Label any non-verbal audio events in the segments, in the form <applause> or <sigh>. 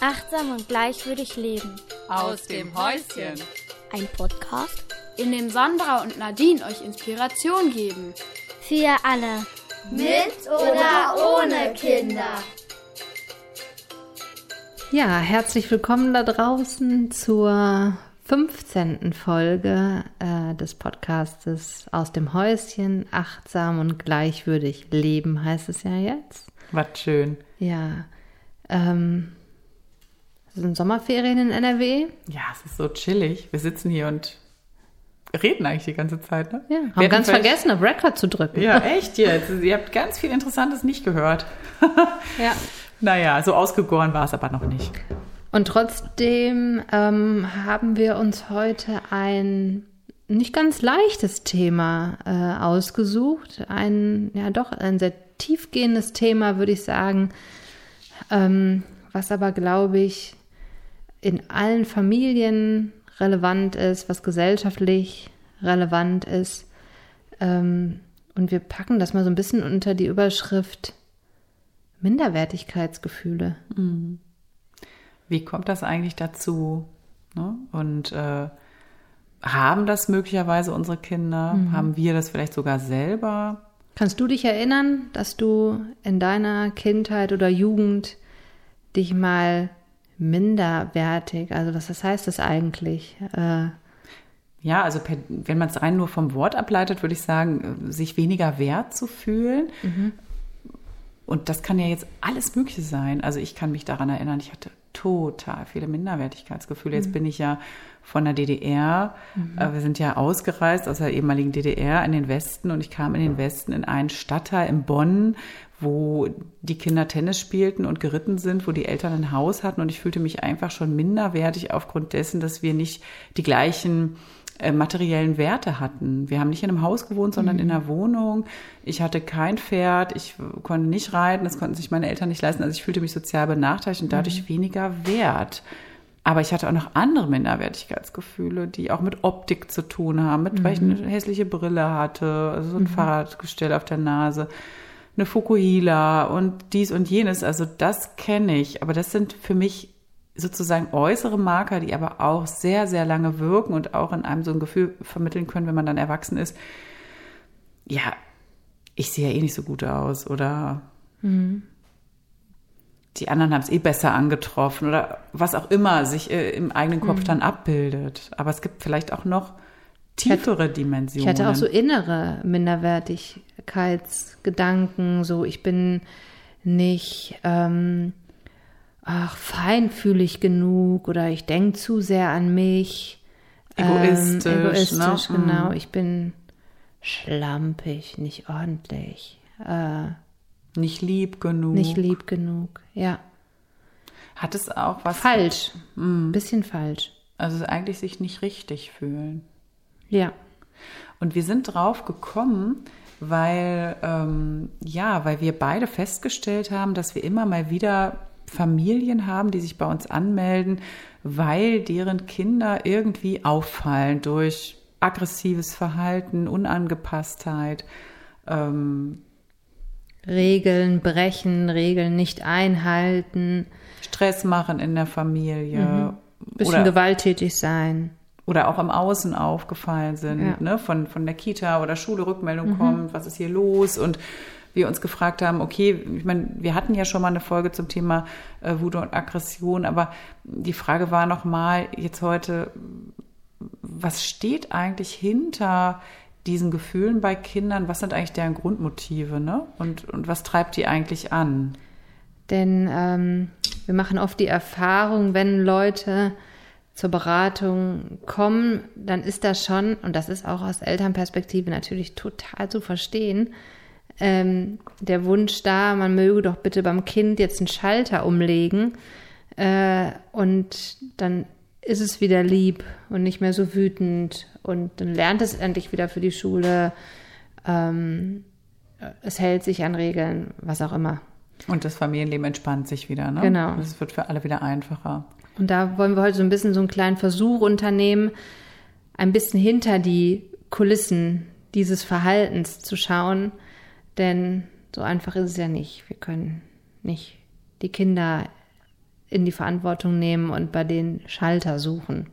Achtsam und gleichwürdig leben. Aus dem Häuschen. Ein Podcast in dem Sandra und Nadine euch Inspiration geben. Für alle. Mit oder ohne Kinder. Ja, herzlich willkommen da draußen zur 15. Folge äh, des Podcastes aus dem Häuschen. Achtsam und gleichwürdig leben heißt es ja jetzt. Was schön. Ja. Ähm, sind Sommerferien in NRW? Ja, es ist so chillig. Wir sitzen hier und reden eigentlich die ganze Zeit, ne? Ja, haben ganz vergessen, auf Record zu drücken. Ja, echt jetzt. Ihr habt ganz viel Interessantes nicht gehört. <laughs> ja. Naja, so ausgegoren war es aber noch nicht. Und trotzdem ähm, haben wir uns heute ein nicht ganz leichtes Thema äh, ausgesucht. Ein, ja doch, ein sehr tiefgehendes Thema, würde ich sagen, ähm, was aber, glaube ich, in allen Familien relevant ist, was gesellschaftlich relevant ist. Ähm, und wir packen das mal so ein bisschen unter die Überschrift Minderwertigkeitsgefühle. Mhm. Wie kommt das eigentlich dazu? Ne? Und äh, haben das möglicherweise unsere Kinder? Mhm. Haben wir das vielleicht sogar selber? Kannst du dich erinnern, dass du in deiner Kindheit oder Jugend dich mal minderwertig, also was das heißt das eigentlich? Äh, ja, also per, wenn man es rein nur vom Wort ableitet, würde ich sagen, sich weniger wert zu fühlen. Mhm. Und das kann ja jetzt alles Mögliche sein. Also ich kann mich daran erinnern, ich hatte total viele Minderwertigkeitsgefühle. Jetzt mhm. bin ich ja von der DDR. Mhm. Äh, wir sind ja ausgereist aus der ehemaligen DDR in den Westen und ich kam in den Westen in einen Stadtteil in Bonn, wo die Kinder Tennis spielten und geritten sind, wo die Eltern ein Haus hatten und ich fühlte mich einfach schon minderwertig aufgrund dessen, dass wir nicht die gleichen äh, materiellen Werte hatten. Wir haben nicht in einem Haus gewohnt, sondern mhm. in einer Wohnung. Ich hatte kein Pferd, ich konnte nicht reiten, das konnten sich meine Eltern nicht leisten. Also ich fühlte mich sozial benachteiligt und dadurch mhm. weniger wert. Aber ich hatte auch noch andere Minderwertigkeitsgefühle, die auch mit Optik zu tun haben, mit mhm. weil ich eine hässliche Brille hatte, also so ein mhm. Fahrradgestell auf der Nase, eine Fukuhila und dies und jenes. Also das kenne ich. Aber das sind für mich sozusagen äußere Marker, die aber auch sehr, sehr lange wirken und auch in einem so ein Gefühl vermitteln können, wenn man dann erwachsen ist. Ja, ich sehe ja eh nicht so gut aus oder mhm. Die anderen haben es eh besser angetroffen oder was auch immer sich äh, im eigenen Kopf mhm. dann abbildet. Aber es gibt vielleicht auch noch tiefere ich hatte, Dimensionen. Ich hatte auch so innere Minderwertigkeitsgedanken, so ich bin nicht ähm, ach, feinfühlig genug oder ich denke zu sehr an mich. Egoistisch. Ähm, egoistisch, ne? genau. Ich bin schlampig, nicht ordentlich. Äh, nicht lieb genug. Nicht lieb genug, ja. Hat es auch was. Falsch. Mhm. Bisschen falsch. Also eigentlich sich nicht richtig fühlen. Ja. Und wir sind drauf gekommen, weil, ähm, ja, weil wir beide festgestellt haben, dass wir immer mal wieder Familien haben, die sich bei uns anmelden, weil deren Kinder irgendwie auffallen durch aggressives Verhalten, Unangepasstheit. Ähm, Regeln brechen, Regeln nicht einhalten. Stress machen in der Familie. Mhm. Bisschen oder, gewalttätig sein. Oder auch im Außen aufgefallen sind, ja. ne? von, von der Kita oder Schule Rückmeldung mhm. kommt, was ist hier los und wir uns gefragt haben, okay, ich meine, wir hatten ja schon mal eine Folge zum Thema äh, Wut und Aggression, aber die Frage war nochmal jetzt heute, was steht eigentlich hinter diesen Gefühlen bei Kindern? Was sind eigentlich deren Grundmotive, ne? Und, und was treibt die eigentlich an? Denn ähm, wir machen oft die Erfahrung, wenn Leute zur Beratung kommen, dann ist das schon, und das ist auch aus Elternperspektive natürlich total zu verstehen, ähm, der Wunsch da, man möge doch bitte beim Kind jetzt einen Schalter umlegen äh, und dann ist es wieder lieb und nicht mehr so wütend und dann lernt es endlich wieder für die Schule. Ähm, es hält sich an Regeln, was auch immer. Und das Familienleben entspannt sich wieder, ne? Genau. Es wird für alle wieder einfacher. Und da wollen wir heute so ein bisschen so einen kleinen Versuch unternehmen, ein bisschen hinter die Kulissen dieses Verhaltens zu schauen denn so einfach ist es ja nicht. Wir können nicht die Kinder in die Verantwortung nehmen und bei den Schalter suchen.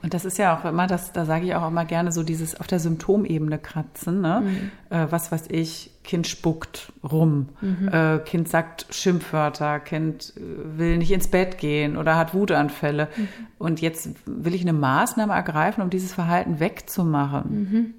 Und das ist ja auch immer, das, da sage ich auch immer gerne so dieses auf der Symptomebene kratzen. Ne? Mhm. Äh, was weiß ich, Kind spuckt rum, mhm. äh, Kind sagt Schimpfwörter, Kind äh, will nicht ins Bett gehen oder hat Wutanfälle. Mhm. Und jetzt will ich eine Maßnahme ergreifen, um dieses Verhalten wegzumachen. Mhm.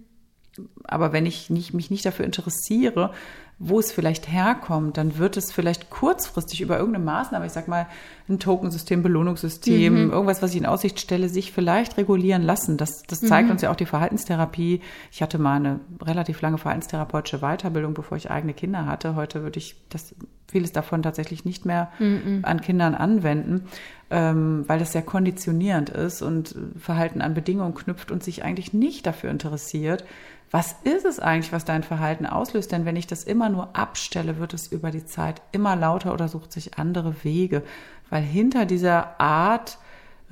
Aber wenn ich nicht, mich nicht dafür interessiere, wo es vielleicht herkommt, dann wird es vielleicht kurzfristig über irgendeine Maßnahme, ich sag mal, ein Tokensystem, Belohnungssystem, mhm. irgendwas, was ich in Aussicht stelle, sich vielleicht regulieren lassen. Das, das zeigt mhm. uns ja auch die Verhaltenstherapie. Ich hatte mal eine relativ lange verhaltenstherapeutische Weiterbildung, bevor ich eigene Kinder hatte. Heute würde ich das, vieles davon tatsächlich nicht mehr mhm. an Kindern anwenden, ähm, weil das sehr konditionierend ist und Verhalten an Bedingungen knüpft und sich eigentlich nicht dafür interessiert, was ist es eigentlich, was dein Verhalten auslöst? Denn wenn ich das immer nur abstelle, wird es über die Zeit immer lauter oder sucht sich andere Wege. Weil hinter dieser Art,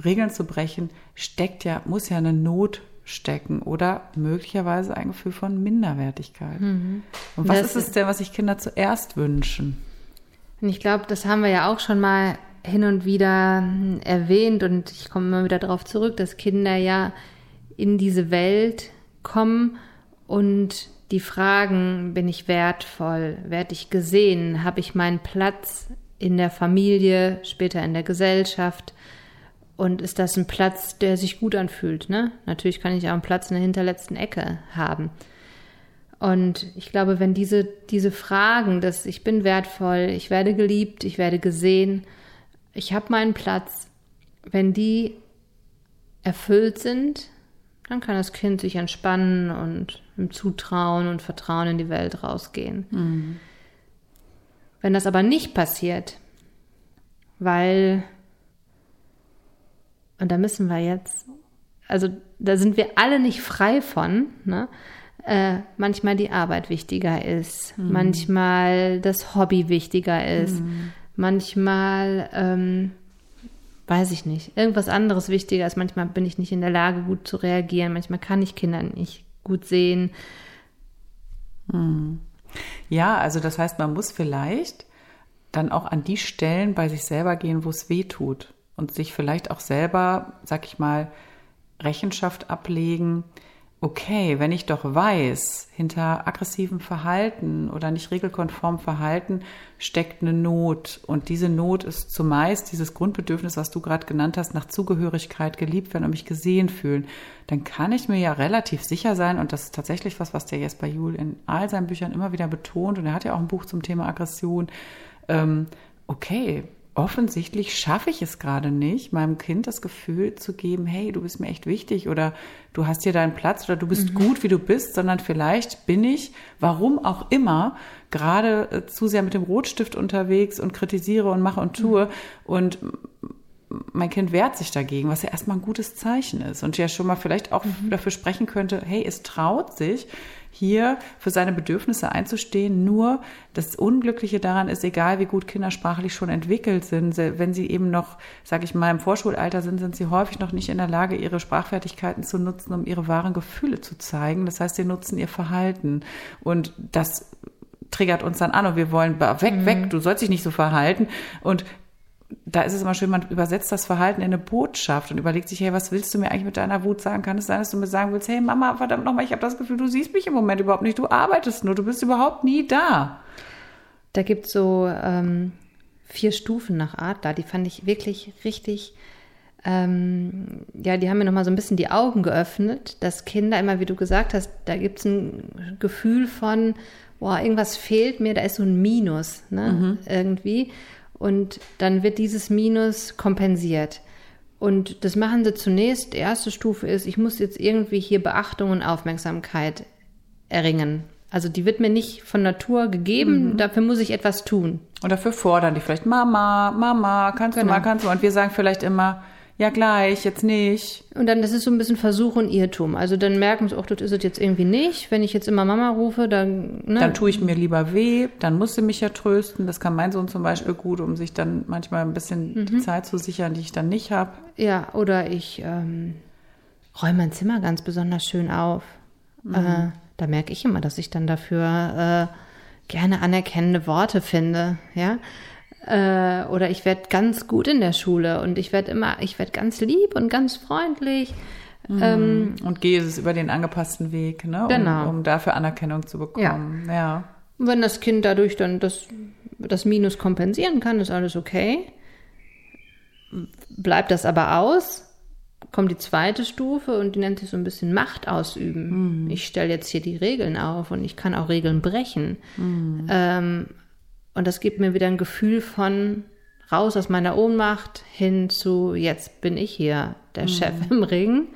Regeln zu brechen, steckt ja, muss ja eine Not stecken oder möglicherweise ein Gefühl von Minderwertigkeit. Mhm. Und was das ist es denn, was sich Kinder zuerst wünschen? Und ich glaube, das haben wir ja auch schon mal hin und wieder erwähnt und ich komme immer wieder darauf zurück, dass Kinder ja in diese Welt kommen und die Fragen, bin ich wertvoll, werde ich gesehen, habe ich meinen Platz in der Familie, später in der Gesellschaft und ist das ein Platz, der sich gut anfühlt, ne? Natürlich kann ich auch einen Platz in der hinterletzten Ecke haben. Und ich glaube, wenn diese, diese Fragen, dass ich bin wertvoll, ich werde geliebt, ich werde gesehen, ich habe meinen Platz, wenn die erfüllt sind, dann kann das Kind sich entspannen und im Zutrauen und Vertrauen in die Welt rausgehen. Mhm. Wenn das aber nicht passiert, weil, und da müssen wir jetzt, also da sind wir alle nicht frei von, ne? Äh, manchmal die Arbeit wichtiger ist, mhm. manchmal das Hobby wichtiger ist, mhm. Manchmal ähm, weiß ich nicht, irgendwas anderes wichtiger ist. Manchmal bin ich nicht in der Lage, gut zu reagieren. Manchmal kann ich Kinder nicht gut sehen. Hm. Ja, also das heißt, man muss vielleicht dann auch an die Stellen bei sich selber gehen, wo es weh tut und sich vielleicht auch selber, sag ich mal, Rechenschaft ablegen okay, wenn ich doch weiß, hinter aggressivem Verhalten oder nicht regelkonform Verhalten steckt eine Not. Und diese Not ist zumeist dieses Grundbedürfnis, was du gerade genannt hast, nach Zugehörigkeit, geliebt werden und mich gesehen fühlen, dann kann ich mir ja relativ sicher sein und das ist tatsächlich was, was der Jesper Juhl in all seinen Büchern immer wieder betont und er hat ja auch ein Buch zum Thema Aggression, ähm, okay, offensichtlich schaffe ich es gerade nicht, meinem Kind das Gefühl zu geben, hey, du bist mir echt wichtig oder du hast hier deinen Platz oder du bist mhm. gut, wie du bist, sondern vielleicht bin ich, warum auch immer, gerade äh, zu sehr mit dem Rotstift unterwegs und kritisiere und mache und tue mhm. und mein Kind wehrt sich dagegen, was ja erstmal ein gutes Zeichen ist und ja schon mal vielleicht auch mhm. dafür sprechen könnte, hey, es traut sich, hier für seine Bedürfnisse einzustehen. Nur das Unglückliche daran ist, egal wie gut Kinder sprachlich schon entwickelt sind, wenn sie eben noch, sage ich mal, im Vorschulalter sind, sind sie häufig noch nicht in der Lage, ihre Sprachfertigkeiten zu nutzen, um ihre wahren Gefühle zu zeigen. Das heißt, sie nutzen ihr Verhalten. Und das triggert uns dann an und wir wollen weg, mhm. weg, du sollst dich nicht so verhalten. Und da ist es immer schön, man übersetzt das Verhalten in eine Botschaft und überlegt sich, hey, was willst du mir eigentlich mit deiner Wut sagen? Kann es sein, dass du mir sagen willst, hey Mama, verdammt nochmal, ich habe das Gefühl, du siehst mich im Moment überhaupt nicht, du arbeitest nur, du bist überhaupt nie da. Da gibt es so ähm, vier Stufen nach Adler, die fand ich wirklich richtig, ähm, ja, die haben mir nochmal so ein bisschen die Augen geöffnet, dass Kinder immer, wie du gesagt hast, da gibt es ein Gefühl von, boah, irgendwas fehlt mir, da ist so ein Minus, ne, mhm. irgendwie. Und dann wird dieses Minus kompensiert. Und das machen sie zunächst. Die erste Stufe ist, ich muss jetzt irgendwie hier Beachtung und Aufmerksamkeit erringen. Also die wird mir nicht von Natur gegeben, mhm. dafür muss ich etwas tun. Und dafür fordern die vielleicht, Mama, Mama, kannst genau. du mal, kannst du. Und wir sagen vielleicht immer, ja gleich, jetzt nicht. Und dann, das ist so ein bisschen Versuch und Irrtum. Also dann merken sie, ach, das ist es jetzt irgendwie nicht. Wenn ich jetzt immer Mama rufe, dann... Ne? Dann tue ich mir lieber weh, dann muss sie mich ja trösten. Das kann mein Sohn zum Beispiel gut, um sich dann manchmal ein bisschen mhm. die Zeit zu sichern, die ich dann nicht habe. Ja, oder ich ähm, räume mein Zimmer ganz besonders schön auf. Mhm. Äh, da merke ich immer, dass ich dann dafür äh, gerne anerkennende Worte finde, ja. Äh, oder ich werde ganz gut in der Schule und ich werde immer, ich werde ganz lieb und ganz freundlich. Mhm. Ähm, und gehe es über den angepassten Weg, ne? Um, genau. um dafür Anerkennung zu bekommen. Ja. ja. Und wenn das Kind dadurch dann das, das Minus kompensieren kann, ist alles okay. Bleibt das aber aus, kommt die zweite Stufe und die nennt sich so ein bisschen Macht ausüben. Mhm. Ich stelle jetzt hier die Regeln auf und ich kann auch Regeln brechen. Mhm. Ähm, und das gibt mir wieder ein Gefühl von raus aus meiner Ohnmacht hin zu jetzt bin ich hier der mhm. Chef im Ring.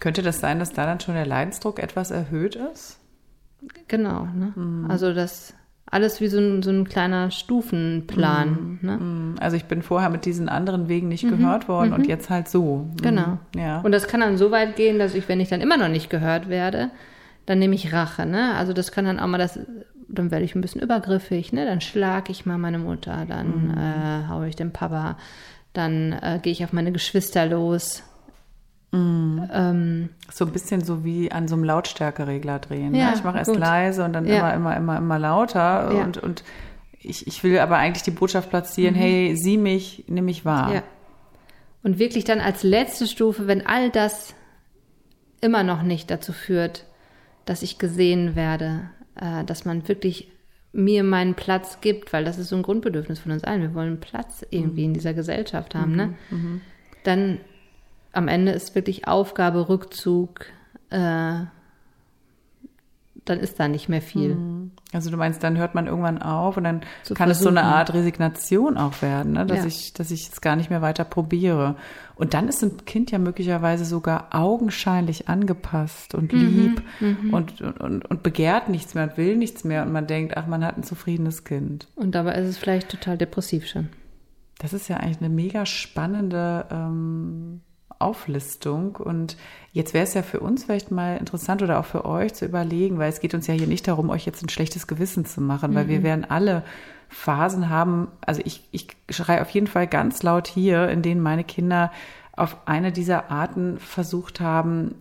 Könnte das sein, dass da dann schon der Leidensdruck etwas erhöht ist? Genau. Ne? Mhm. Also das alles wie so ein, so ein kleiner Stufenplan. Mhm. Ne? Mhm. Also ich bin vorher mit diesen anderen Wegen nicht mhm. gehört worden und mhm. jetzt halt so. Mhm. Genau. Ja. Und das kann dann so weit gehen, dass ich, wenn ich dann immer noch nicht gehört werde, dann nehme ich Rache. Ne? Also das kann dann auch mal das, dann werde ich ein bisschen übergriffig. Ne? Dann schlage ich mal meine Mutter, dann äh, haue ich den Papa, dann äh, gehe ich auf meine Geschwister los Mhm. Ähm, so ein bisschen so wie an so einem Lautstärkeregler drehen. Ne? Ja, ne? Ich mache erst gut. leise und dann ja. immer, immer, immer, immer lauter. Ja. Und, und ich, ich will aber eigentlich die Botschaft platzieren, mhm. hey, sieh mich, nimm mich wahr. Ja. Und wirklich dann als letzte Stufe, wenn all das immer noch nicht dazu führt, dass ich gesehen werde, äh, dass man wirklich mir meinen Platz gibt, weil das ist so ein Grundbedürfnis von uns allen. Wir wollen Platz irgendwie mhm. in dieser Gesellschaft haben, ne? mhm. ne? Dann am Ende ist wirklich Aufgabe, Rückzug, äh, dann ist da nicht mehr viel. Mhm. Also du meinst, dann hört man irgendwann auf und dann Zu kann versuchen. es so eine Art Resignation auch werden, ne? dass ja. ich, dass ich es gar nicht mehr weiter probiere. Und dann ist ein Kind ja möglicherweise sogar augenscheinlich angepasst und mhm. lieb mhm. Und, und, und begehrt nichts mehr und will nichts mehr und man denkt, ach, man hat ein zufriedenes Kind. Und dabei ist es vielleicht total depressiv schon. Das ist ja eigentlich eine mega spannende ähm, Auflistung. Und jetzt wäre es ja für uns vielleicht mal interessant oder auch für euch zu überlegen, weil es geht uns ja hier nicht darum, euch jetzt ein schlechtes Gewissen zu machen, mhm. weil wir mhm. werden alle Phasen haben. Also ich, ich schreie auf jeden Fall ganz laut hier, in denen meine Kinder auf eine dieser Arten versucht haben,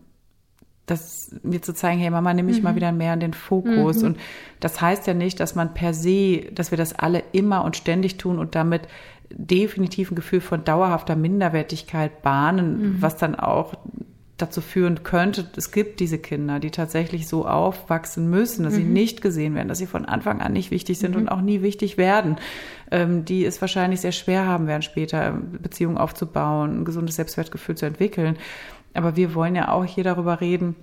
das mir zu zeigen, hey Mama, nimm mich mhm. mal wieder mehr in den Fokus. Mhm. Und das heißt ja nicht, dass man per se, dass wir das alle immer und ständig tun und damit definitiv ein Gefühl von dauerhafter Minderwertigkeit bahnen, mhm. was dann auch dazu führen könnte, es gibt diese Kinder, die tatsächlich so aufwachsen müssen, dass mhm. sie nicht gesehen werden, dass sie von Anfang an nicht wichtig sind mhm. und auch nie wichtig werden, ähm, die es wahrscheinlich sehr schwer haben werden, später Beziehungen aufzubauen, ein gesundes Selbstwertgefühl zu entwickeln. Aber wir wollen ja auch hier darüber reden,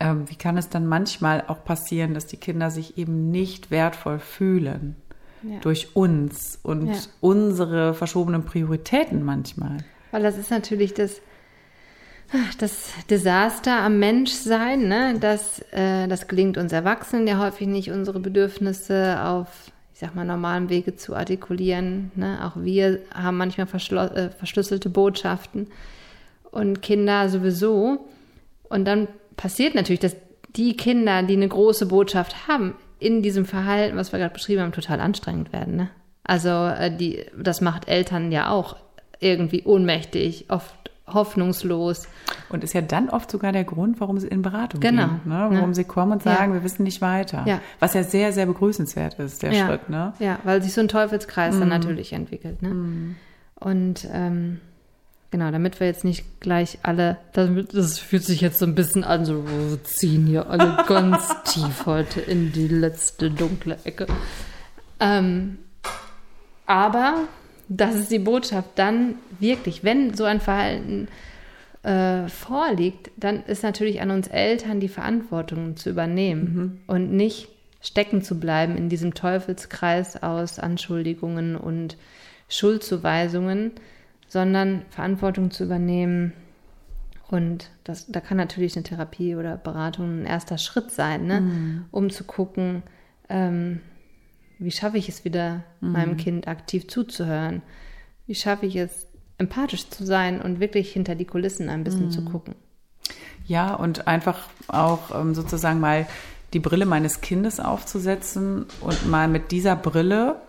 ähm, wie kann es dann manchmal auch passieren, dass die Kinder sich eben nicht wertvoll fühlen ja. durch uns und ja. unsere verschobenen Prioritäten manchmal. Weil das ist natürlich das, das Desaster am Menschsein, ne? das, äh, das gelingt uns Erwachsenen ja häufig nicht, unsere Bedürfnisse auf, ich sag mal, normalem Wege zu artikulieren. Ne? Auch wir haben manchmal äh, verschlüsselte Botschaften und Kinder sowieso. Und dann passiert natürlich, dass die Kinder, die eine große Botschaft haben, in diesem Verhalten, was wir gerade beschrieben haben, total anstrengend werden. Ne? Also äh, die, das macht Eltern ja auch irgendwie ohnmächtig, oft hoffnungslos. Und ist ja dann oft sogar der Grund, warum sie in Beratung genau. gehen. Ne? Warum ja. sie kommen und sagen, ja. wir wissen nicht weiter. Ja. Was ja sehr, sehr begrüßenswert ist, der ja. Schritt. Ne? Ja, weil sich so ein Teufelskreis mm. dann natürlich entwickelt. Ne? Mm. Und ähm, Genau, damit wir jetzt nicht gleich alle, damit, das fühlt sich jetzt so ein bisschen an, so wir ziehen hier alle <laughs> ganz tief heute in die letzte dunkle Ecke. Ähm, aber das ist die Botschaft. Dann wirklich, wenn so ein Verhalten äh, vorliegt, dann ist natürlich an uns Eltern die Verantwortung zu übernehmen mhm. und nicht stecken zu bleiben in diesem Teufelskreis aus Anschuldigungen und Schuldzuweisungen, sondern Verantwortung zu übernehmen. Und das, da kann natürlich eine Therapie oder Beratung ein erster Schritt sein, ne? Mhm. um zu gucken, ähm, wie schaffe ich es wieder, mhm. meinem Kind aktiv zuzuhören? Wie schaffe ich es, empathisch zu sein und wirklich hinter die Kulissen ein bisschen mhm. zu gucken? Ja, und einfach auch ähm, sozusagen mal die Brille meines Kindes aufzusetzen und mal mit dieser Brille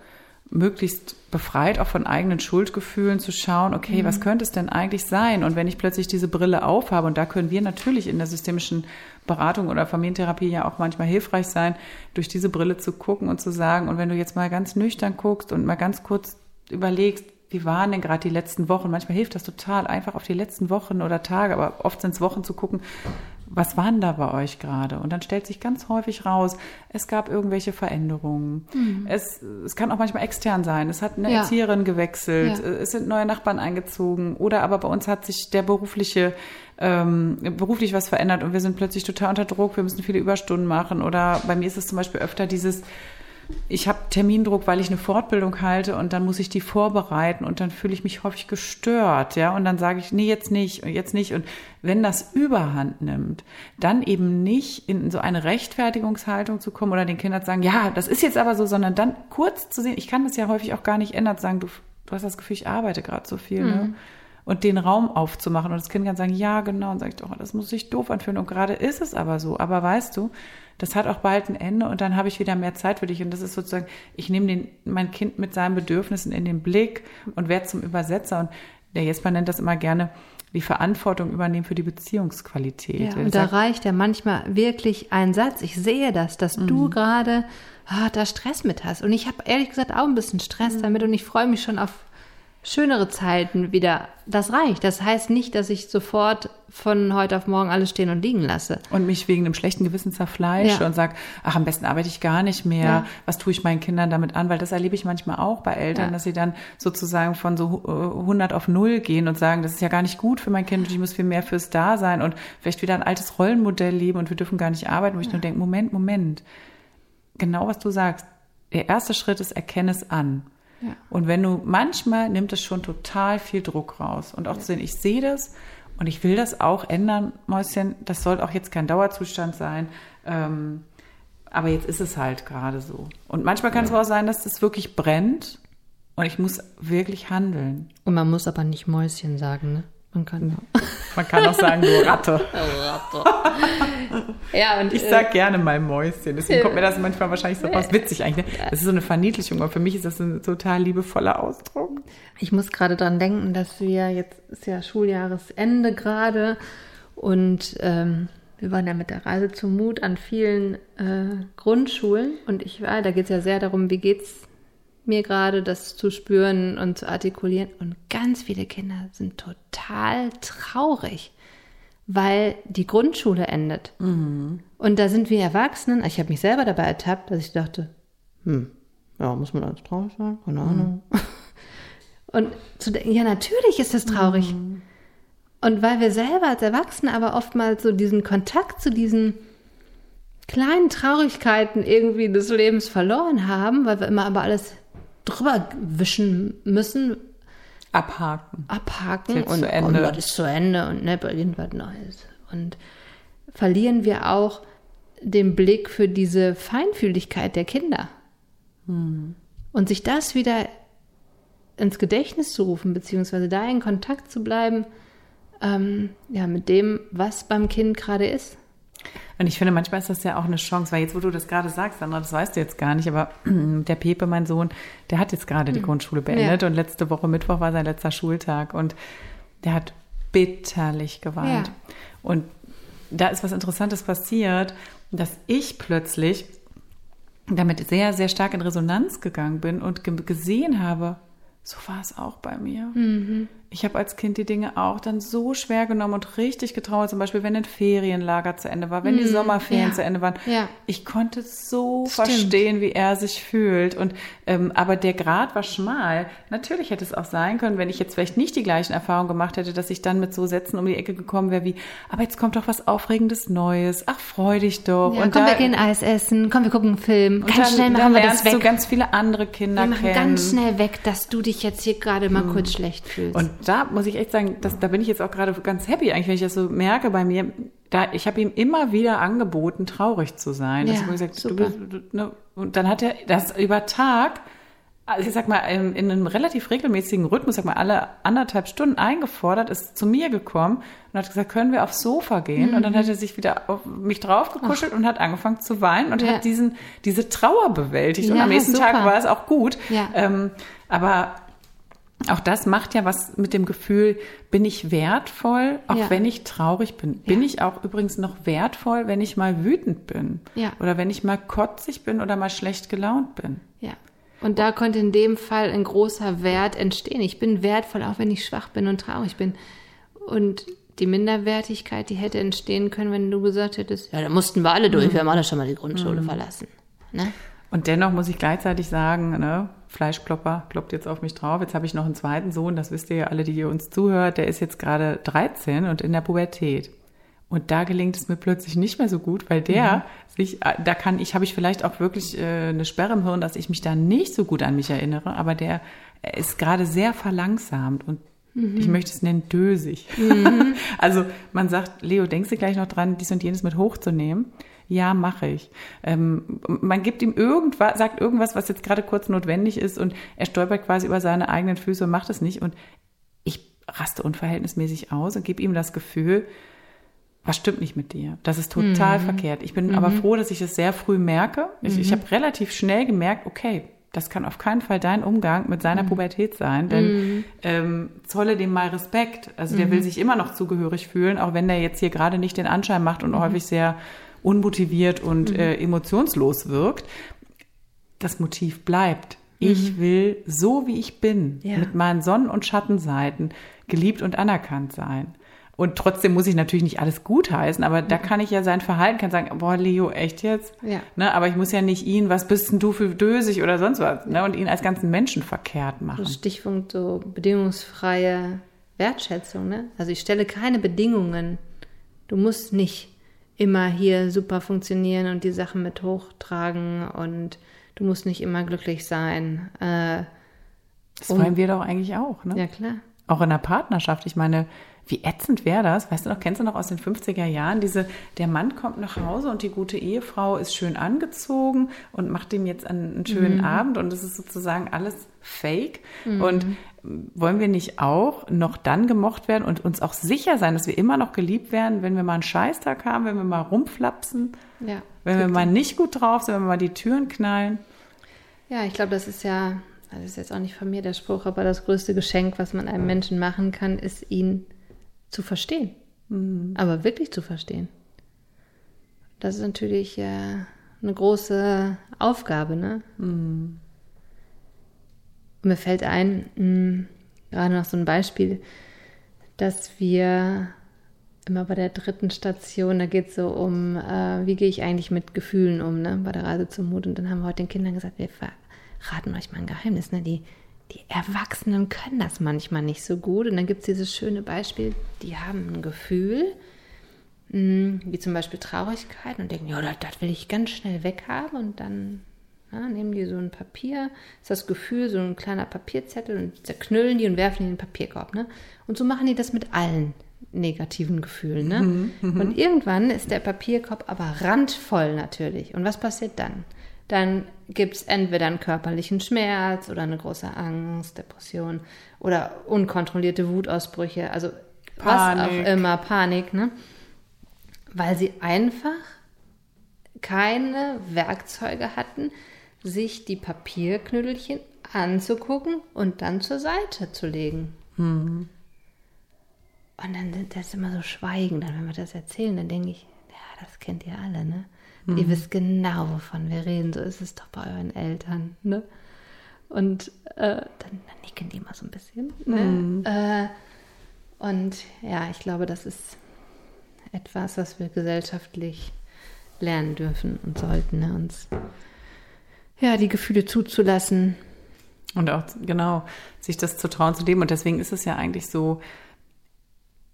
möglichst befreit auch von eigenen Schuldgefühlen zu schauen, okay, was könnte es denn eigentlich sein? Und wenn ich plötzlich diese Brille aufhabe, und da können wir natürlich in der systemischen Beratung oder Familientherapie ja auch manchmal hilfreich sein, durch diese Brille zu gucken und zu sagen, und wenn du jetzt mal ganz nüchtern guckst und mal ganz kurz überlegst, wie waren denn gerade die letzten Wochen? Manchmal hilft das total, einfach auf die letzten Wochen oder Tage, aber oft sind es Wochen zu gucken, was waren da bei euch gerade? Und dann stellt sich ganz häufig raus, es gab irgendwelche Veränderungen. Mhm. Es, es kann auch manchmal extern sein. Es hat eine ja. Erzieherin gewechselt, ja. es sind neue Nachbarn eingezogen oder aber bei uns hat sich der berufliche ähm, beruflich was verändert und wir sind plötzlich total unter Druck, wir müssen viele Überstunden machen oder bei mir ist es zum Beispiel öfter dieses ich habe Termindruck, weil ich eine Fortbildung halte und dann muss ich die vorbereiten und dann fühle ich mich häufig gestört, ja, und dann sage ich, nee, jetzt nicht und jetzt nicht und wenn das Überhand nimmt, dann eben nicht in so eine Rechtfertigungshaltung zu kommen oder den Kindern zu sagen, ja, das ist jetzt aber so, sondern dann kurz zu sehen, ich kann das ja häufig auch gar nicht ändern, zu sagen, du, du hast das Gefühl, ich arbeite gerade so viel, ne? mhm. ne? Und den Raum aufzumachen und das Kind kann sagen, ja, genau, und sage ich doch, das muss sich doof anfühlen und gerade ist es aber so, aber weißt du, das hat auch bald ein Ende und dann habe ich wieder mehr Zeit für dich. Und das ist sozusagen, ich nehme den, mein Kind mit seinen Bedürfnissen in den Blick und werde zum Übersetzer. Und der Jesper nennt das immer gerne, die Verantwortung übernehmen für die Beziehungsqualität. Ja, und da reicht ja manchmal wirklich ein Satz. Ich sehe das, dass mhm. du gerade ah, da Stress mit hast. Und ich habe ehrlich gesagt auch ein bisschen Stress mhm. damit und ich freue mich schon auf schönere Zeiten wieder, das reicht. Das heißt nicht, dass ich sofort von heute auf morgen alles stehen und liegen lasse. Und mich wegen einem schlechten Gewissen zerfleische ja. und sage, ach, am besten arbeite ich gar nicht mehr. Ja. Was tue ich meinen Kindern damit an? Weil das erlebe ich manchmal auch bei Eltern, ja. dass sie dann sozusagen von so 100 äh, auf 0 gehen und sagen, das ist ja gar nicht gut für mein Kind und ich muss viel mehr fürs Dasein und vielleicht wieder ein altes Rollenmodell leben und wir dürfen gar nicht arbeiten, wo ich nur denke, Moment, Moment. Genau was du sagst. Der erste Schritt ist, erkenne es an. Und wenn du, manchmal nimmt es schon total viel Druck raus. Und auch zu sehen, ich sehe das und ich will das auch ändern, Mäuschen. Das soll auch jetzt kein Dauerzustand sein. Ähm, aber jetzt ist es halt gerade so. Und manchmal kann ja. es auch sein, dass es wirklich brennt und ich muss wirklich handeln. Und man muss aber nicht Mäuschen sagen, ne? Man kann, man kann auch sagen, du Ratte. <laughs> Ratte. ja, und, ich sag äh, gerne mal Mäuschen. Deswegen kommt mir das manchmal wahrscheinlich so raus. Witzig eigentlich. Ne? Das ist so eine Verniedlichung, aber für mich ist das ein total liebevoller Ausdruck. Ich muss gerade dran denken, dass wir jetzt ist ja Schuljahresende gerade und ähm, wir waren ja mit der Reise zum Mut an vielen äh, Grundschulen und ich war, da geht es ja sehr darum, wie geht's mir gerade, das zu spüren und zu artikulieren. Und ganz viele Kinder sind total traurig, weil die Grundschule endet. Mhm. Und da sind wir Erwachsenen, ich habe mich selber dabei ertappt, dass ich dachte, hm, ja, muss man jetzt traurig sein? Keine mhm. Ahnung. Mhm. <laughs> Und zu denken, ja, natürlich ist das traurig. Mhm. Und weil wir selber als Erwachsene aber oftmals so diesen Kontakt zu diesen kleinen Traurigkeiten irgendwie des Lebens verloren haben, weil wir immer aber alles drüber wischen müssen. Abhaken. Abhaken und, zu Ende. und was ist zu Ende und ne, beginnt was Neues. Und verlieren wir auch den Blick für diese Feinfühligkeit der Kinder. Hm. Und sich das wieder ins Gedächtnis zu rufen, beziehungsweise da in Kontakt zu bleiben, ähm, ja, mit dem, was beim Kind gerade ist. Und ich finde, manchmal ist das ja auch eine Chance, weil jetzt, wo du das gerade sagst, Sandra, das weißt du jetzt gar nicht, aber <clears throat> der Pepe, mein Sohn, der hat jetzt gerade die hm. Grundschule beendet ja. und letzte Woche Mittwoch war sein letzter Schultag und der hat bitterlich geweint. Ja. Und da ist was Interessantes passiert, dass ich plötzlich damit sehr, sehr stark in Resonanz gegangen bin und gesehen habe, so war es auch bei mir. Mhm ich habe als Kind die Dinge auch dann so schwer genommen und richtig getrauert, zum Beispiel, wenn ein Ferienlager zu Ende war, wenn die hm, Sommerferien ja. zu Ende waren. Ja. Ich konnte so Stimmt. verstehen, wie er sich fühlt. Und ähm, aber der Grad war schmal. Natürlich hätte es auch sein können, wenn ich jetzt vielleicht nicht die gleichen Erfahrungen gemacht hätte, dass ich dann mit so Sätzen um die Ecke gekommen wäre wie, aber jetzt kommt doch was Aufregendes Neues. Ach, freu dich doch. Ja, und komm, da, wir gehen Eis essen. Komm, wir gucken einen Film. Ganz dann, schnell machen wir das weg. du ganz viele andere Kinder wir machen kennen. ganz schnell weg, dass du dich jetzt hier gerade mal hm. kurz schlecht fühlst. Und da muss ich echt sagen, das, da bin ich jetzt auch gerade ganz happy eigentlich, wenn ich das so merke bei mir. Da, ich habe ihm immer wieder angeboten, traurig zu sein. Ja, gesagt. Du, du, ne? Und dann hat er das über Tag also ich sag mal, in, in einem relativ regelmäßigen Rhythmus, sag mal, alle anderthalb Stunden eingefordert, ist zu mir gekommen und hat gesagt, können wir aufs Sofa gehen? Mhm. Und dann hat er sich wieder auf mich draufgekuschelt Ach. und hat angefangen zu weinen und ja. hat diesen, diese Trauer bewältigt. Ja, und am nächsten super. Tag war es auch gut. Ja. Ähm, aber auch das macht ja was mit dem Gefühl, bin ich wertvoll, auch ja. wenn ich traurig bin. Bin ja. ich auch übrigens noch wertvoll, wenn ich mal wütend bin? Ja. Oder wenn ich mal kotzig bin oder mal schlecht gelaunt bin? Ja. Und da konnte in dem Fall ein großer Wert entstehen. Ich bin wertvoll, auch wenn ich schwach bin und traurig bin. Und die Minderwertigkeit, die hätte entstehen können, wenn du gesagt hättest, ja, da mussten wir alle durch, mhm. wir haben alle schon mal die Grundschule mhm. verlassen. Ne? Und dennoch muss ich gleichzeitig sagen, ne, Fleischklopper kloppt jetzt auf mich drauf. Jetzt habe ich noch einen zweiten Sohn, das wisst ihr ja alle, die ihr uns zuhört, der ist jetzt gerade 13 und in der Pubertät. Und da gelingt es mir plötzlich nicht mehr so gut, weil der mhm. sich, äh, da kann ich, habe ich vielleicht auch wirklich äh, eine Sperre im Hirn, dass ich mich da nicht so gut an mich erinnere, aber der ist gerade sehr verlangsamt und mhm. ich möchte es nennen dösig. Mhm. <laughs> also man sagt, Leo, denkst du gleich noch dran, dies und jenes mit hochzunehmen? Ja, mache ich. Ähm, man gibt ihm irgendwas, sagt irgendwas, was jetzt gerade kurz notwendig ist und er stolpert quasi über seine eigenen Füße und macht es nicht und ich raste unverhältnismäßig aus und gebe ihm das Gefühl, was stimmt nicht mit dir? Das ist total mhm. verkehrt. Ich bin mhm. aber froh, dass ich es sehr früh merke. Ich, mhm. ich habe relativ schnell gemerkt, okay, das kann auf keinen Fall dein Umgang mit seiner mhm. Pubertät sein, denn mhm. ähm, zolle dem mal Respekt. Also der will mhm. sich immer noch zugehörig fühlen, auch wenn der jetzt hier gerade nicht den Anschein macht und häufig sehr unmotiviert und äh, emotionslos wirkt. Das Motiv bleibt. Ich will so, wie ich bin, ja. mit meinen Sonnen- und Schattenseiten geliebt und anerkannt sein. Und trotzdem muss ich natürlich nicht alles gutheißen, aber da kann ich ja sein Verhalten, kann sagen, boah, Leo, echt jetzt? Ja. Ne, aber ich muss ja nicht ihn, was bist denn du für dösig oder sonst was, ne, und ihn als ganzen Menschen verkehrt machen. Stichpunkt so bedingungsfreie Wertschätzung, ne? Also ich stelle keine Bedingungen. Du musst nicht immer hier super funktionieren und die Sachen mit hochtragen und du musst nicht immer glücklich sein. Äh, das wollen wir doch eigentlich auch, ne? Ja, klar. Auch in der Partnerschaft. Ich meine, wie ätzend wäre das? Weißt du noch, kennst du noch aus den 50er Jahren diese, der Mann kommt nach Hause und die gute Ehefrau ist schön angezogen und macht ihm jetzt einen, einen schönen mhm. Abend und es ist sozusagen alles fake. Mhm. Und wollen wir nicht auch noch dann gemocht werden und uns auch sicher sein, dass wir immer noch geliebt werden, wenn wir mal einen Scheißtag haben, wenn wir mal rumflapsen, ja, wenn wir mal nicht gut drauf sind, wenn wir mal die Türen knallen? Ja, ich glaube, das ist ja, das ist jetzt auch nicht von mir der Spruch, aber das größte Geschenk, was man einem Menschen machen kann, ist ihn zu verstehen. Mhm. Aber wirklich zu verstehen. Das ist natürlich äh, eine große Aufgabe, ne? Mhm. Mir fällt ein, mh, hm, gerade noch so ein Beispiel, dass wir immer bei der dritten Station, da geht es so um, äh, wie gehe ich eigentlich mit Gefühlen um, ne, bei der Reise zum Mut. Und dann haben wir heute den Kindern gesagt, wir verraten euch mal ein Geheimnis, ne, die die Erwachsenen können das manchmal nicht so gut. Und dann gibt es dieses schöne Beispiel, die haben ein Gefühl, hm, wie zum Beispiel Traurigkeit und denken, ja, das, das will ich ganz schnell weghaben. Und dann ja, nehmen die so ein Papier, ist das Gefühl, so ein kleiner Papierzettel und zerknüllen die und werfen die in den Papierkorb. Ne? Und so machen die das mit allen negativen Gefühlen. Ne? Mhm, mhm. und irgendwann ist der Papierkorb aber randvoll natürlich. Und was passiert dann? Dann gibt es entweder einen körperlichen Schmerz oder eine große Angst, Depression oder unkontrollierte Wutausbrüche, also Panik. was auch immer, Panik, ne? Weil sie einfach keine Werkzeuge hatten, sich die Papierknüdelchen anzugucken und dann zur Seite zu legen. Mhm. Und dann das ist immer so Schweigen, dann wenn wir das erzählen, dann denke ich, ja, das kennt ihr alle, ne? Mhm. Ihr wisst genau, wovon wir reden. So ist es doch bei euren Eltern. Ne? Und äh, dann, dann, nicken die mal so ein bisschen. Ne? Mhm. Äh, und ja, ich glaube, das ist etwas, was wir gesellschaftlich lernen dürfen und sollten, ne? uns ja die Gefühle zuzulassen. Und auch genau, sich das zu trauen zu leben. Und deswegen ist es ja eigentlich so,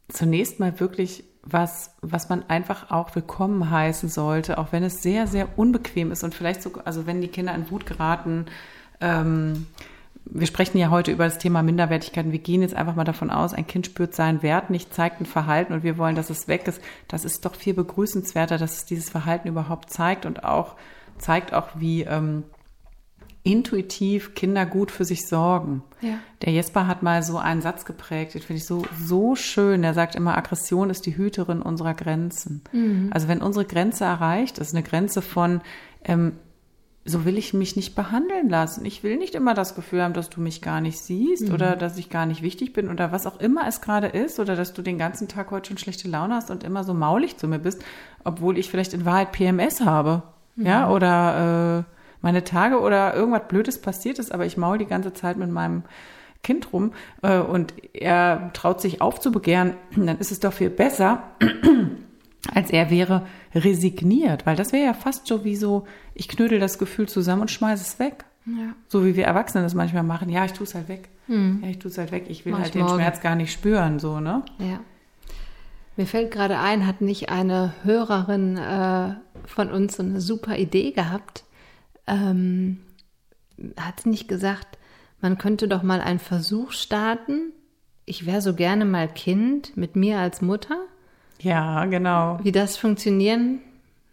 zunächst mal wirklich was, was man einfach auch willkommen heißen sollte, auch wenn es sehr, sehr unbequem ist und vielleicht so, also wenn die Kinder in Wut geraten, ähm, wir sprechen ja heute über das Thema Minderwertigkeit. Wir gehen jetzt einfach mal davon aus, ein Kind spürt seinen Wert nicht, zeigt ein Verhalten und wir wollen, dass es weg ist. Das ist doch viel begrüßenswerter, dass es dieses Verhalten überhaupt zeigt und auch zeigt auch, wie, ähm, intuitiv Kinder gut für sich sorgen. Ja. Der Jesper hat mal so einen Satz geprägt, den finde ich so, so schön. Der sagt immer, Aggression ist die Hüterin unserer Grenzen. Mhm. Also wenn unsere Grenze erreicht ist, eine Grenze von, ähm, so will ich mich nicht behandeln lassen. Ich will nicht immer das Gefühl haben, dass du mich gar nicht siehst Mhm. oder dass ich gar nicht wichtig bin oder was auch immer es gerade ist oder dass du den ganzen Tag heute schon schlechte Laune hast und immer so maulig zu mir bist, obwohl ich vielleicht in Wahrheit PMS habe. Ja, Mhm. oder äh, meine Tage oder irgendwas Blödes passiert ist, aber ich maul die ganze Zeit mit meinem Kind rum äh, und er traut sich aufzubegehren, dann ist es doch viel besser, <clears throat> als er wäre resigniert, weil das wäre ja fast so wie so, ich knödel das Gefühl zusammen und schmeiße es weg. Ja. So wie wir Erwachsene das manchmal machen. Ja, ich tue es halt weg. Ja, ich tue es halt weg. Ich will Mach halt den morgen. Schmerz gar nicht spüren, so, ne? Ja. Mir fällt gerade ein, hat nicht eine Hörerin äh, von uns so eine super Idee gehabt? Ähm, hat sie nicht gesagt, man könnte doch mal einen Versuch starten? Ich wäre so gerne mal Kind mit mir als Mutter. Ja, genau. Wie das funktionieren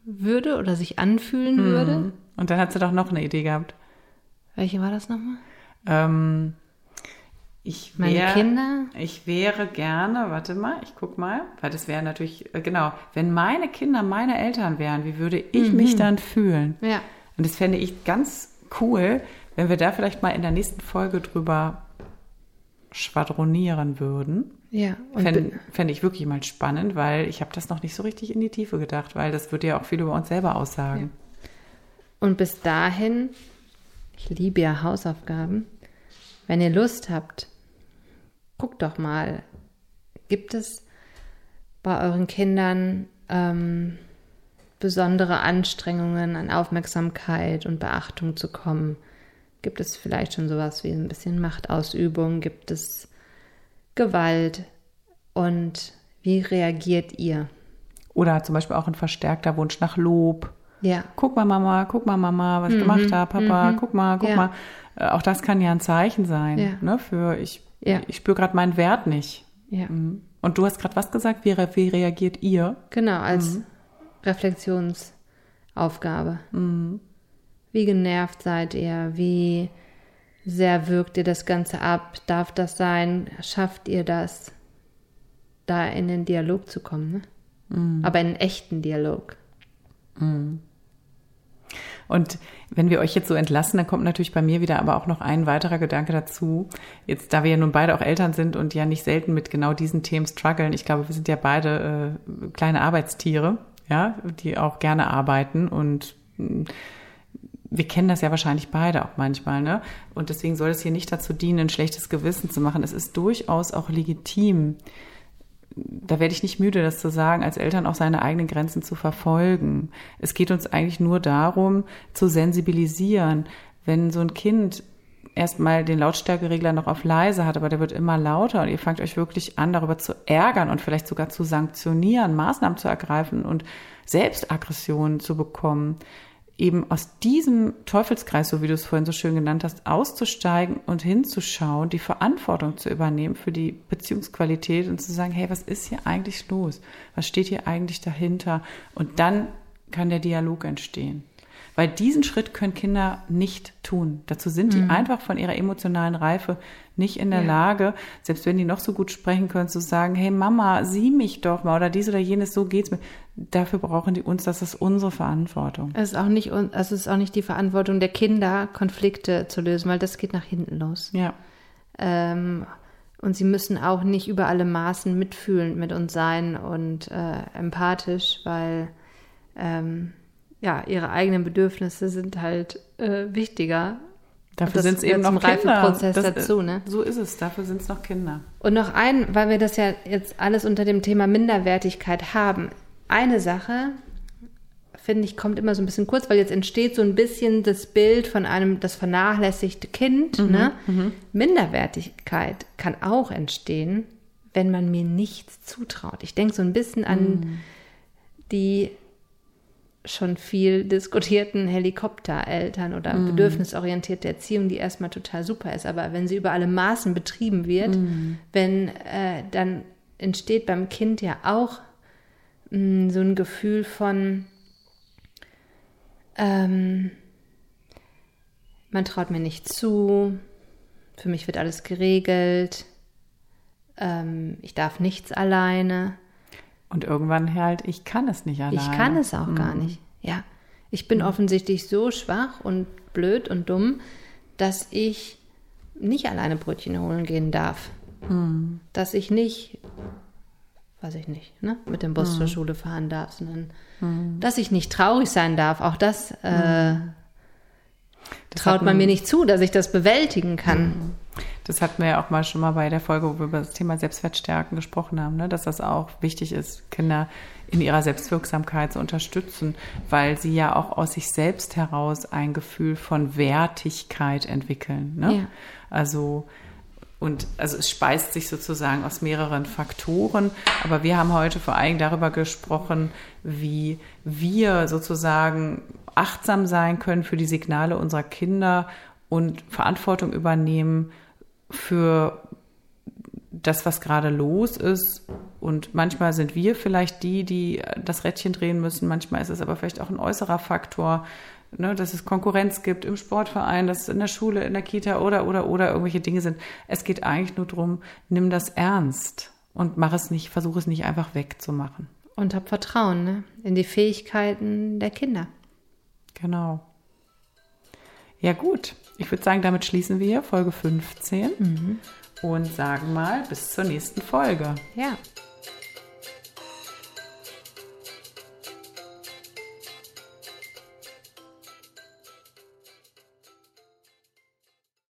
würde oder sich anfühlen würde. Und dann hat sie doch noch eine Idee gehabt. Welche war das nochmal? Ähm, ich Meine wär, Kinder? Ich wäre gerne, warte mal, ich guck mal, weil das wäre natürlich, äh, genau, wenn meine Kinder meine Eltern wären, wie würde ich mich dann fühlen? Ja. Und das fände ich ganz cool, wenn wir da vielleicht mal in der nächsten Folge drüber schwadronieren würden. Ja. Fände fänd ich wirklich mal spannend, weil ich habe das noch nicht so richtig in die Tiefe gedacht, weil das würde ja auch viel über uns selber aussagen. Und bis dahin, ich liebe ja Hausaufgaben. Wenn ihr Lust habt, guckt doch mal, gibt es bei euren Kindern ähm, besondere Anstrengungen an Aufmerksamkeit und Beachtung zu kommen? Gibt es vielleicht schon sowas wie ein bisschen Machtausübung? Gibt es Gewalt? Und wie reagiert ihr? Oder zum Beispiel auch ein verstärkter Wunsch nach Lob. Ja, Guck mal, Mama, guck mal, Mama, was ich gemacht habe, Papa, guck mal, guck Ja. mal. Äh, Auch das kann ja ein Zeichen sein, Ja. ne, für ich, Ja. ich spüre gerade meinen Wert nicht. ja. Mhm. Und du hast gerade was gesagt, wie, wie reagiert ihr? Genau, als Reflexionsaufgabe. Wie genervt seid ihr? Wie sehr wirkt ihr das Ganze ab? Darf das sein? Schafft ihr das, da in den Dialog zu kommen? Ne? Aber in einen echten Dialog. Und wenn wir euch jetzt so entlassen, dann kommt natürlich bei mir wieder aber auch noch ein weiterer Gedanke dazu. Jetzt, da wir ja nun beide auch Eltern sind und ja nicht selten mit genau diesen Themen strugglen, ich glaube, wir sind ja beide äh, kleine Arbeitstiere, ja, die auch gerne arbeiten und mh, wir kennen das ja wahrscheinlich beide auch manchmal, ne? Und deswegen soll es hier nicht dazu dienen, ein schlechtes Gewissen zu machen. Es ist durchaus auch legitim, da werde ich nicht müde, das zu sagen, als Eltern auch seine eigenen Grenzen zu verfolgen. Es geht uns eigentlich nur darum, zu sensibilisieren. Wenn so ein Kind erstmal den Lautstärkeregler noch auf leise hat, aber der wird immer lauter und ihr fangt euch wirklich an, darüber zu ärgern und vielleicht sogar zu sanktionieren, Maßnahmen zu ergreifen und Selbstaggressionen zu bekommen, eben aus diesem Teufelskreis, so wie du es vorhin so schön genannt hast, auszusteigen und hinzuschauen, die Verantwortung zu übernehmen für die Beziehungsqualität und zu sagen, hey, was ist hier eigentlich los? Was steht hier eigentlich dahinter? Und dann kann der Dialog entstehen. Weil diesen Schritt können Kinder nicht tun. Dazu sind die einfach von ihrer emotionalen Reife nicht in der Ja. Lage, selbst wenn die noch so gut sprechen können, zu sagen, hey Mama, sieh mich doch mal oder dies oder jenes, so geht's mir. Dafür brauchen die uns, das ist unsere Verantwortung. Es ist auch nicht, also es ist auch nicht die Verantwortung der Kinder, Konflikte zu lösen, weil das geht nach hinten los. Ja. Ähm, und sie müssen auch nicht über alle Maßen mitfühlend mit uns sein und äh, empathisch, weil ähm, ja, ihre eigenen Bedürfnisse sind halt äh, wichtiger. Dafür sind es eben noch zum Kinder. Reifeprozess Das, dazu, ne? So ist es. Dafür sind es noch Kinder. Und noch ein, weil wir das ja jetzt alles unter dem Thema Minderwertigkeit haben. Eine Sache, finde ich, kommt immer so ein bisschen kurz, weil jetzt entsteht so ein bisschen das Bild von einem, das vernachlässigte Kind. ne? Minderwertigkeit kann auch entstehen, wenn man mir nichts zutraut. Ich denke so ein bisschen an die schon viel diskutierten Helikoptereltern oder bedürfnisorientierte Erziehung, die erstmal total super ist. Aber wenn sie über alle Maßen betrieben wird, wenn äh, dann entsteht beim Kind ja auch mh, so ein Gefühl von ähm, man traut mir nicht zu, für mich wird alles geregelt, ähm, ich darf nichts alleine. Und irgendwann halt, ich kann es nicht alleine. Ich kann es auch mhm. gar nicht. Ja, ich bin mhm. offensichtlich so schwach und blöd und dumm, dass ich nicht alleine Brötchen holen gehen darf. Mhm. Dass ich nicht, weiß ich nicht, ne, mit dem Bus zur mhm. Schule fahren darf, sondern mhm. dass ich nicht traurig sein darf. Auch das, äh, mhm. das traut man mir nicht zu, dass ich das bewältigen kann. Das hatten wir ja auch mal schon mal bei der Folge, wo wir über das Thema Selbstwertstärken gesprochen haben, ne? dass das auch wichtig ist, Kinder in ihrer Selbstwirksamkeit zu unterstützen, weil sie ja auch aus sich selbst heraus ein Gefühl von Wertigkeit entwickeln. Ne? Ja. Also und also es speist sich sozusagen aus mehreren Faktoren. Aber wir haben heute vor allem darüber gesprochen, wie wir sozusagen achtsam sein können für die Signale unserer Kinder und Verantwortung übernehmen für das, was gerade los ist. Und manchmal sind wir vielleicht die, die das Rädchen drehen müssen. Manchmal ist es aber vielleicht auch ein äußerer Faktor, ne, dass es Konkurrenz gibt im Sportverein, dass es in der Schule, in der Kita oder, oder, oder irgendwelche Dinge sind. Es geht eigentlich nur darum, nimm das ernst und mach es nicht, versuch es nicht einfach wegzumachen. Und hab Vertrauen ne? in die Fähigkeiten der Kinder. Genau. Ja, gut. Ich würde sagen, damit schließen wir Folge 15 mhm. und sagen mal bis zur nächsten Folge. Ja.